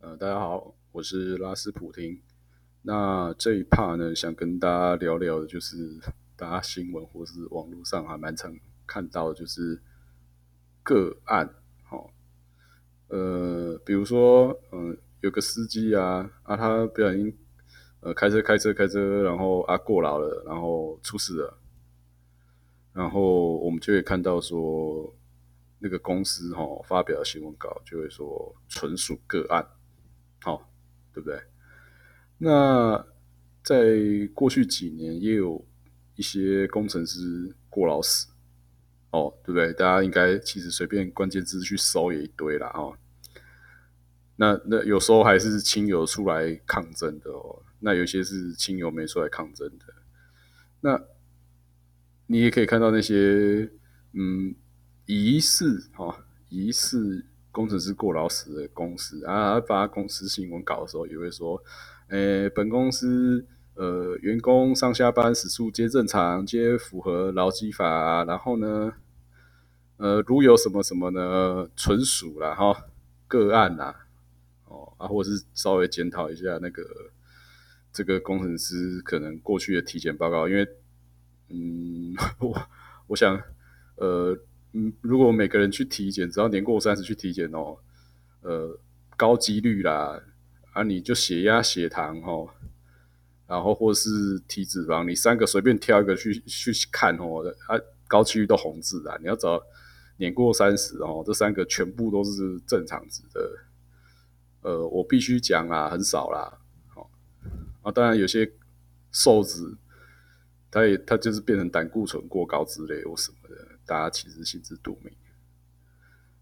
呃，大家好，我是拉斯普廷。那这一 part 呢，想跟大家聊聊的，就是 大家新闻或是网络上还蛮常看到，就是个案。好，呃，比如说，嗯，有个司机啊，啊，他不小心，呃，开车开车开车，然后啊过劳了，然后出事了，然后我们就会看到说，那个公司哈发表新闻稿就会说纯属个案。好，对不对？那在过去几年，也有一些工程师过劳死，哦，对不对？大家应该其实随便关键字去搜也一堆啦，哦。那那有时候还是亲友出来抗争的哦，那有些是亲友没出来抗争的。那你也可以看到那些嗯疑似哈疑似。工程师过劳死的公司啊，发公司新闻稿的时候也会说，诶，本公司呃员工上下班时速皆正常，皆符合劳基法，然后呢，呃，如有什么什么呢，纯属啦哈个案呐，哦啊，或者是稍微检讨一下那个这个工程师可能过去的体检报告，因为嗯，我我想呃。嗯，如果每个人去体检，只要年过三十去体检哦，呃，高几率啦，啊，你就血压、血糖哦，然后或是体脂肪，你三个随便挑一个去去看哦，啊，高几率都红字啊。你要找年过三十哦，这三个全部都是正常值的。呃，我必须讲啊，很少啦，好啊，当然有些瘦子，他也他就是变成胆固醇过高之类或什么。大家其实心知肚明。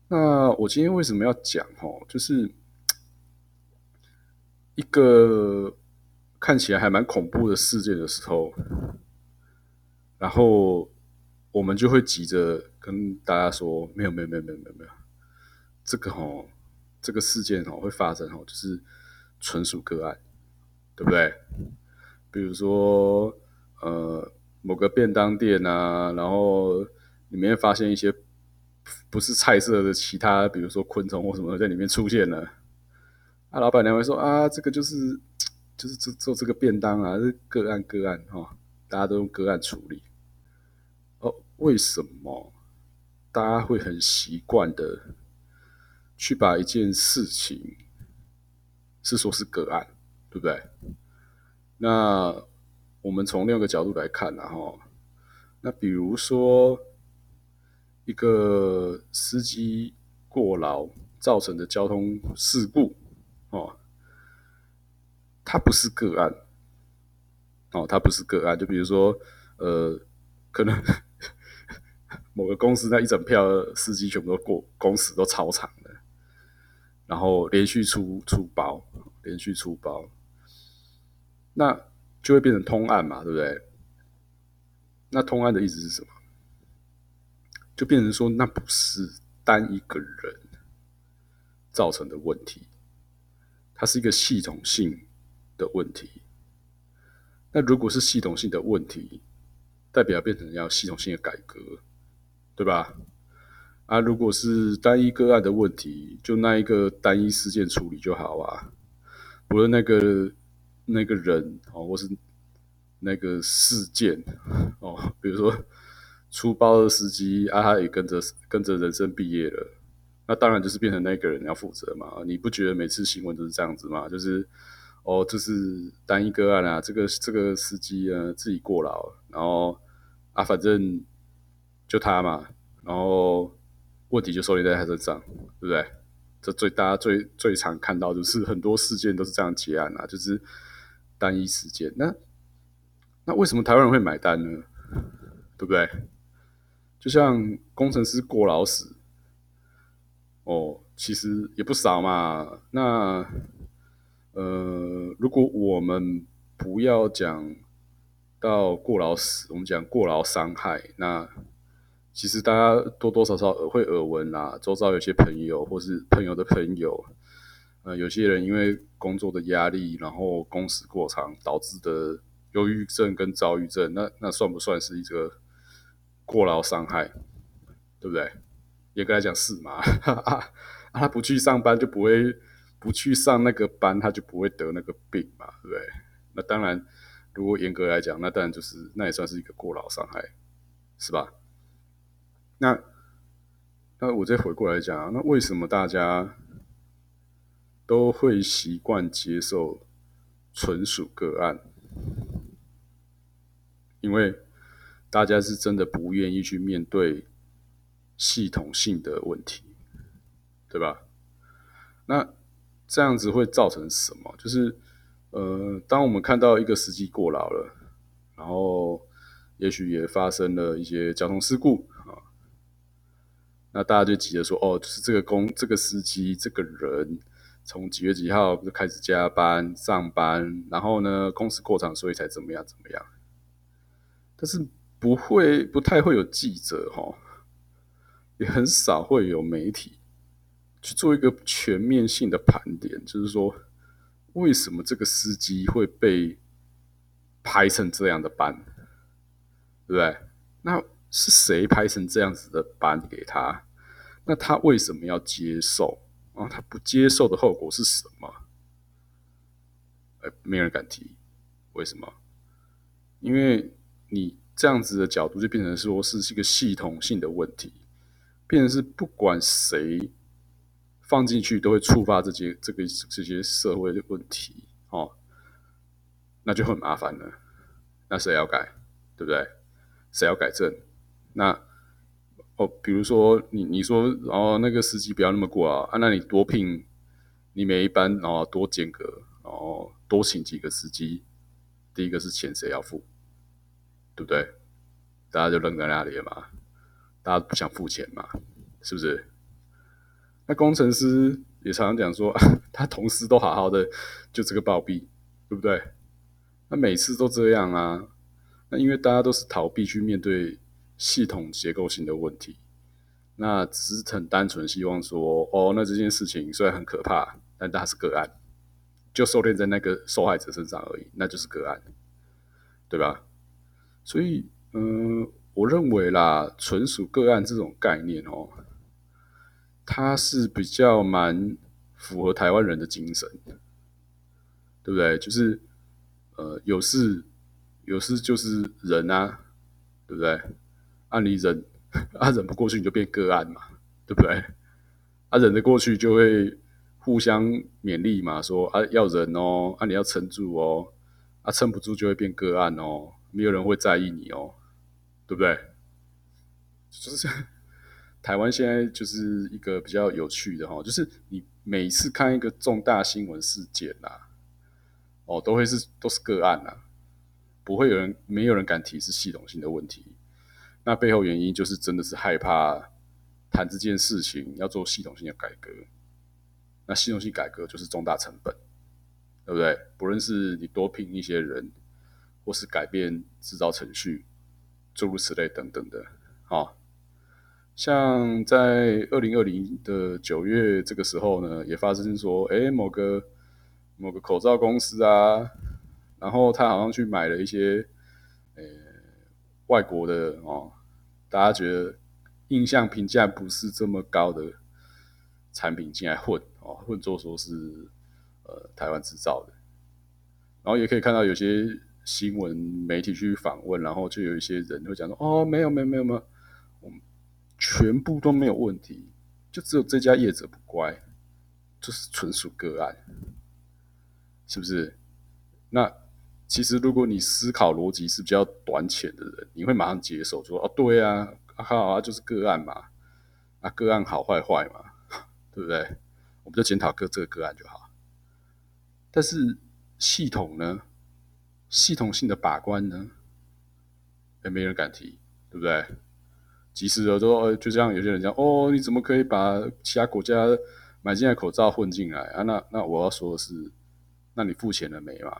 那我今天为什么要讲？哦，就是一个看起来还蛮恐怖的事件的时候，然后我们就会急着跟大家说：没有，没有，没有，没有，没有，没有。这个哦，这个事件哦会发生哦，就是纯属个案，对不对？比如说，呃，某个便当店啊，然后。里面发现一些不是菜色的其他，比如说昆虫或什么在里面出现了，啊，老板娘会说啊，这个就是就是做做这个便当啊，是个案个案哈，大家都用个案处理。哦，为什么大家会很习惯的去把一件事情是说是个案，对不对？那我们从另一个角度来看呢，哈，那比如说。一个司机过劳造成的交通事故，哦，它不是个案，哦，它不是个案。就比如说，呃，可能 某个公司那一整票司机全部都过工时都超长的，然后连续出出包，连续出包，那就会变成通案嘛，对不对？那通案的意思是什么？就变成说，那不是单一个人造成的问题，它是一个系统性的问题。那如果是系统性的问题，代表变成要系统性的改革，对吧？啊，如果是单一个案的问题，就那一个单一事件处理就好啊。不论那个那个人哦，或是那个事件哦，比如说。出包的司机啊，他也跟着跟着人生毕业了，那当然就是变成那个人要负责嘛。你不觉得每次新闻都是这样子吗？就是哦，就是单一个案啊，这个这个司机呢自己过劳，然后啊，反正就他嘛，然后问题就收敛在他身上，对不对？这最大家最最常看到就是很多事件都是这样结案啊，就是单一事件。那那为什么台湾人会买单呢？对不对？就像工程师过劳死，哦，其实也不少嘛。那呃，如果我们不要讲到过劳死，我们讲过劳伤害，那其实大家多多少少耳会耳闻啦。周遭有些朋友或是朋友的朋友，呃，有些人因为工作的压力，然后工时过长导致的忧郁症跟躁郁症，那那算不算是一个？过劳伤害，对不对？严格来讲是嘛？啊，他不去上班就不会不去上那个班，他就不会得那个病嘛，对不对？那当然，如果严格来讲，那当然就是那也算是一个过劳伤害，是吧？那那我再回过来讲，那为什么大家都会习惯接受纯属个案？因为大家是真的不愿意去面对系统性的问题，对吧？那这样子会造成什么？就是呃，当我们看到一个司机过劳了，然后也许也发生了一些交通事故啊，那大家就急着说：“哦，就是这个公这个司机这个人从几月几号就开始加班上班，然后呢，公司过长，所以才怎么样怎么样。”但是不会，不太会有记者哈，也很少会有媒体去做一个全面性的盘点，就是说为什么这个司机会被排成这样的班，对不对？那是谁排成这样子的班给他？那他为什么要接受啊？他不接受的后果是什么？哎，没人敢提，为什么？因为。你这样子的角度就变成说是一个系统性的问题，变成是不管谁放进去都会触发这些这个这些社会的问题哦，那就很麻烦了。那谁要改，对不对？谁要改正？那哦，比如说你你说哦，那个司机不要那么过啊，啊，那你多聘你每一班然后多间隔，然后多请几个司机，第一个是钱谁要付？对不对？大家就愣在那里了嘛，大家不想付钱嘛，是不是？那工程师也常常讲说，他同事都好好的，就这个暴毙，对不对？那每次都这样啊，那因为大家都是逃避去面对系统结构性的问题，那只是很单纯希望说，哦，那这件事情虽然很可怕，但它是个案，就收敛在那个受害者身上而已，那就是个案，对吧？所以，嗯，我认为啦，纯属个案这种概念哦，它是比较蛮符合台湾人的精神，对不对？就是，呃，有事有事就是忍啊，对不对？啊，你忍 啊，忍不过去你就变个案嘛，对不对？啊，忍得过去就会互相勉励嘛，说啊要忍哦，啊你要撑住哦，啊撑不住就会变个案哦。没有人会在意你哦，对不对？就是台湾现在就是一个比较有趣的哈，就是你每次看一个重大新闻事件呐，哦，都会是都是个案呐，不会有人没有人敢提是系统性的问题。那背后原因就是真的是害怕谈这件事情要做系统性的改革。那系统性改革就是重大成本，对不对？不论是你多聘一些人。或是改变制造程序，诸如此类等等的，啊，像在二零二零的九月这个时候呢，也发生说，哎，某个某个口罩公司啊，然后他好像去买了一些，呃，外国的哦，大家觉得印象评价不是这么高的产品进来混哦，混作说是呃台湾制造的，然后也可以看到有些。新闻媒体去访问，然后就有一些人会讲说：“哦，没有，没有，没有，没有，我们全部都没有问题，就只有这家业者不乖，就是纯属个案，是不是？那其实如果你思考逻辑是比较短浅的人，你会马上接受说：哦，对啊，好啊，就是个案嘛，啊，个案好坏坏嘛，对不对？我们就检讨个这个个案就好。但是系统呢？”系统性的把关呢，也没人敢提，对不对？即使有时候就这样，有些人讲哦，你怎么可以把其他国家买进来口罩混进来啊？那那我要说的是，那你付钱了没嘛？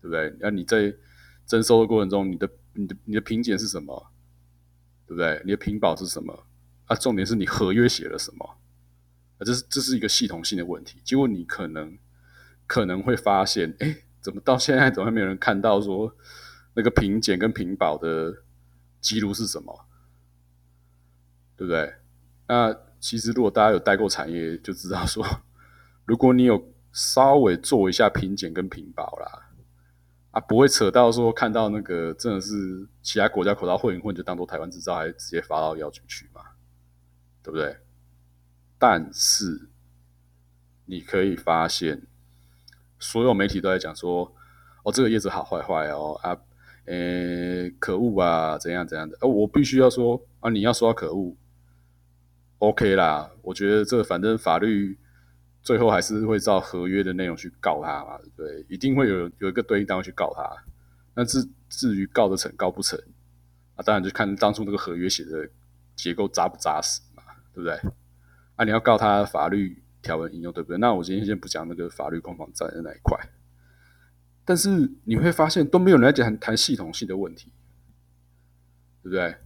对不对？那你在征收的过程中，你的你的你的评检是什么？对不对？你的评保是什么？啊，重点是你合约写了什么？啊，这是这是一个系统性的问题。结果你可能可能会发现，哎。怎么到现在怎么还没有人看到说那个平检跟平保的记录是什么？对不对？那其实如果大家有待过产业，就知道说如果你有稍微做一下品检跟品保啦，啊，不会扯到说看到那个真的是其他国家口罩混一混就当做台湾制造，还直接发到药局去嘛，对不对？但是你可以发现，所有媒体都在讲说，哦，这个叶子好坏坏哦啊，呃，可恶啊，怎样怎样的？哦，我必须要说啊，你要说可恶，OK 啦，我觉得这反正法律。最后还是会照合约的内容去告他嘛，对不对？一定会有有一个对应单位去告他。那至至于告得成告不成啊，当然就看当初那个合约写的结构扎不扎实嘛，对不对？啊，你要告他法律条文应用，对不对？那我今天先不讲那个法律攻防战的那一块，但是你会发现都没有人来讲谈系统性的问题，对不对？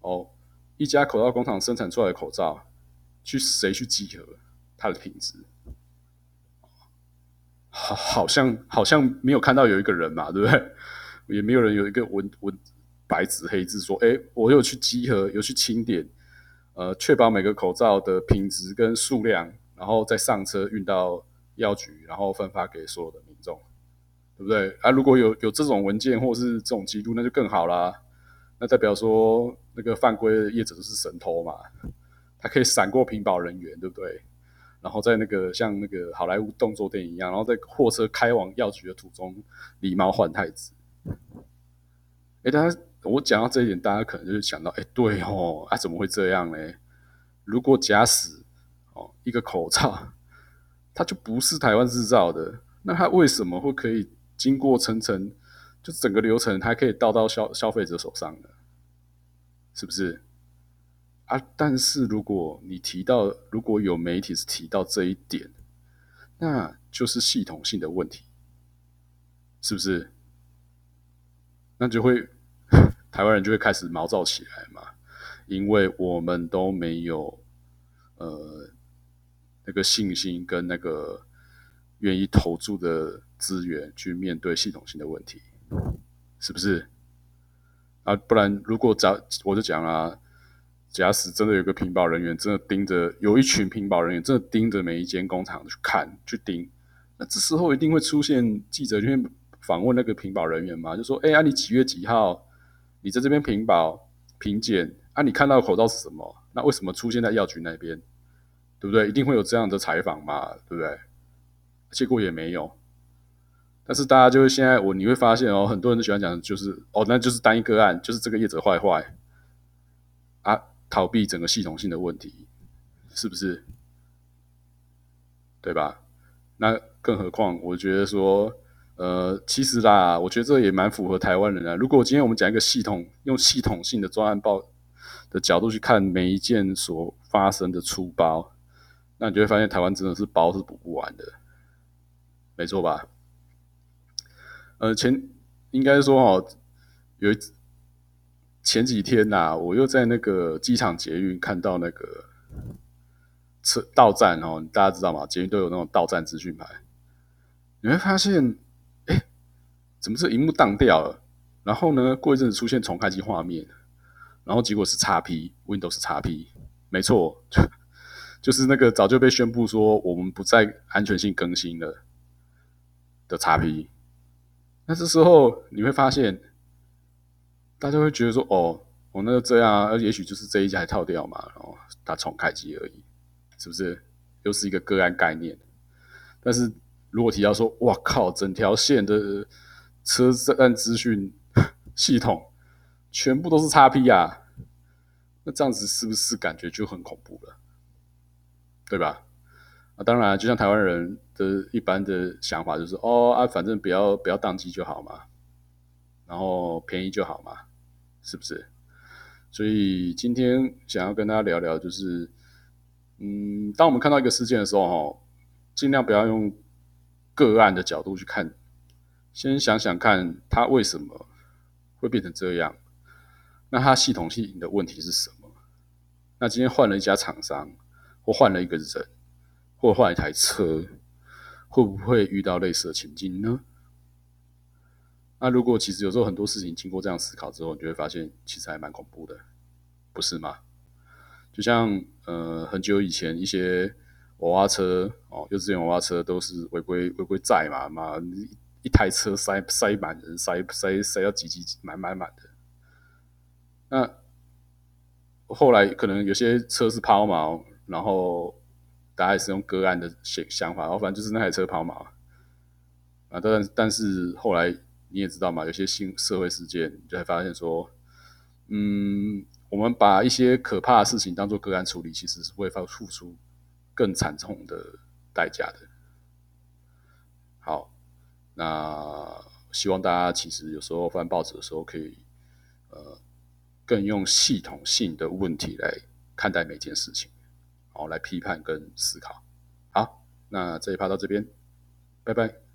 哦，一家口罩工厂生产出来的口罩，去谁去集合它的品质？好，好像好像没有看到有一个人嘛，对不对？也没有人有一个文文白纸黑字说，哎，我有去集合，有去清点，呃，确保每个口罩的品质跟数量，然后再上车运到药局，然后分发给所有的民众，对不对？啊，如果有有这种文件或是这种记录，那就更好啦。那代表说那个犯规的业者都是神偷嘛，他可以闪过屏保人员，对不对？然后在那个像那个好莱坞动作电影一样，然后在货车开往药局的途中，狸猫换太子。哎，大家，我讲到这一点，大家可能就是想到，哎，对哦，啊，怎么会这样呢？如果假使哦，一个口罩，它就不是台湾制造的，那它为什么会可以经过层层，就整个流程，还可以到到消消费者手上呢？是不是？啊！但是如果你提到，如果有媒体是提到这一点，那就是系统性的问题，是不是？那就会 台湾人就会开始毛躁起来嘛，因为我们都没有呃那个信心跟那个愿意投注的资源去面对系统性的问题，是不是？啊，不然如果早我就讲啊。假使真的有个屏保人员，真的盯着有一群屏保人员，真的盯着每一间工厂去看去盯，那这时候一定会出现记者去访问那个屏保人员嘛？就说：“哎呀，你几月几号？你在这边屏保评检啊？你看到口罩是什么？那为什么出现在药局那边？对不对？一定会有这样的采访嘛？对不对？结果也没有。但是大家就会现在我你会发现哦，很多人都喜欢讲，就是哦，那就是单一个案，就是这个业者坏坏啊。”逃避整个系统性的问题，是不是？对吧？那更何况，我觉得说，呃，其实啦，我觉得这也蛮符合台湾人啊。如果今天我们讲一个系统，用系统性的专案报的角度去看每一件所发生的出包，那你就会发现台湾真的是包是补不完的，没错吧？呃，前应该说哦，有一。前几天呐，我又在那个机场捷运看到那个车到站哦，大家知道吗？捷运都有那种到站资讯牌，你会发现，哎，怎么这荧幕当掉了？然后呢，过一阵子出现重开机画面，然后结果是叉 P Windows 叉 P，没错，就是那个早就被宣布说我们不再安全性更新了的叉 P。那这时候你会发现。大家会觉得说：“哦，我那个这样啊，而也许就是这一家套掉嘛，然后它重开机而已，是不是？又是一个个案概念。但是如果提到说，哇靠，整条线的车站资讯 系统全部都是叉 P 啊，那这样子是不是感觉就很恐怖了？对吧？啊，当然，就像台湾人的一般的想法就是，哦啊，反正不要不要宕机就好嘛。”然后便宜就好嘛，是不是？所以今天想要跟大家聊聊，就是，嗯，当我们看到一个事件的时候，哈，尽量不要用个案的角度去看，先想想看它为什么会变成这样，那它系统性的问题是什么？那今天换了一家厂商，或换了一个人，或换一台车，会不会遇到类似的情境呢？那如果其实有时候很多事情经过这样思考之后，你就会发现其实还蛮恐怖的，不是吗？就像呃很久以前一些娃娃车哦，幼稚园娃娃车都是违规违规载嘛，妈一台车塞塞满人，塞塞塞到挤挤满满满的。那后来可能有些车是抛锚，然后大家也是用个案的想想法，然后反正就是那台车抛锚啊。但但是后来你也知道嘛，有些新社会事件，你就会发现说，嗯，我们把一些可怕的事情当做个案处理，其实是会付付出更惨重的代价的。好，那希望大家其实有时候翻报纸的时候，可以呃。更用系统性的问题来看待每件事情，好来批判跟思考。好，那这一趴到这边，拜拜。